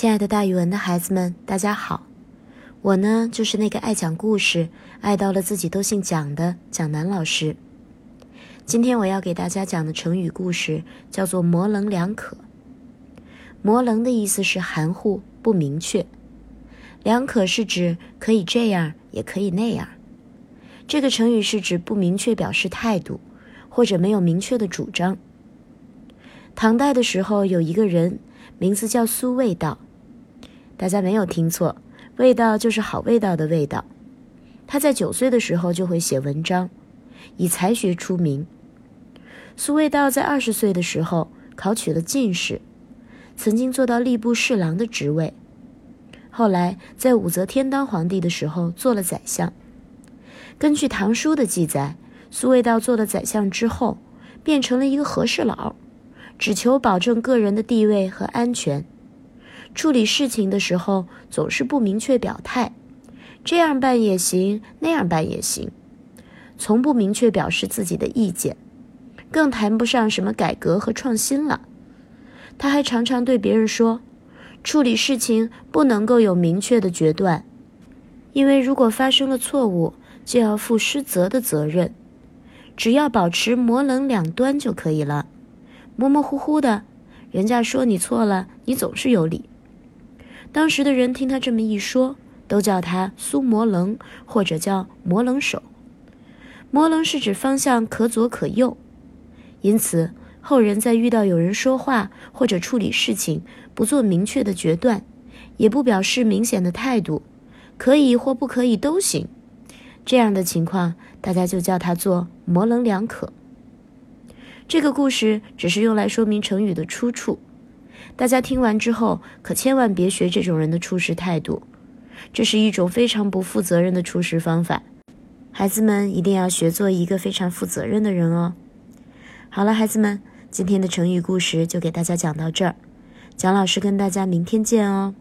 亲爱的，大语文的孩子们，大家好！我呢，就是那个爱讲故事、爱到了自己都姓蒋的蒋楠老师。今天我要给大家讲的成语故事叫做“模棱两可”。模棱的意思是含糊不明确，两可是指可以这样，也可以那样。这个成语是指不明确表示态度，或者没有明确的主张。唐代的时候，有一个人。名字叫苏味道，大家没有听错，味道就是好味道的味道。他在九岁的时候就会写文章，以才学出名。苏味道在二十岁的时候考取了进士，曾经做到吏部侍郎的职位。后来在武则天当皇帝的时候做了宰相。根据《唐书》的记载，苏味道做了宰相之后，变成了一个和事佬。只求保证个人的地位和安全，处理事情的时候总是不明确表态，这样办也行，那样办也行，从不明确表示自己的意见，更谈不上什么改革和创新了。他还常常对别人说，处理事情不能够有明确的决断，因为如果发生了错误，就要负失责的责任，只要保持模棱两端就可以了。模模糊糊的，人家说你错了，你总是有理。当时的人听他这么一说，都叫他苏摩棱，或者叫摩棱手。摩棱是指方向可左可右，因此后人在遇到有人说话或者处理事情不做明确的决断，也不表示明显的态度，可以或不可以都行，这样的情况，大家就叫他做模棱两可。这个故事只是用来说明成语的出处，大家听完之后可千万别学这种人的处事态度，这是一种非常不负责任的处事方法。孩子们一定要学做一个非常负责任的人哦。好了，孩子们，今天的成语故事就给大家讲到这儿，蒋老师跟大家明天见哦。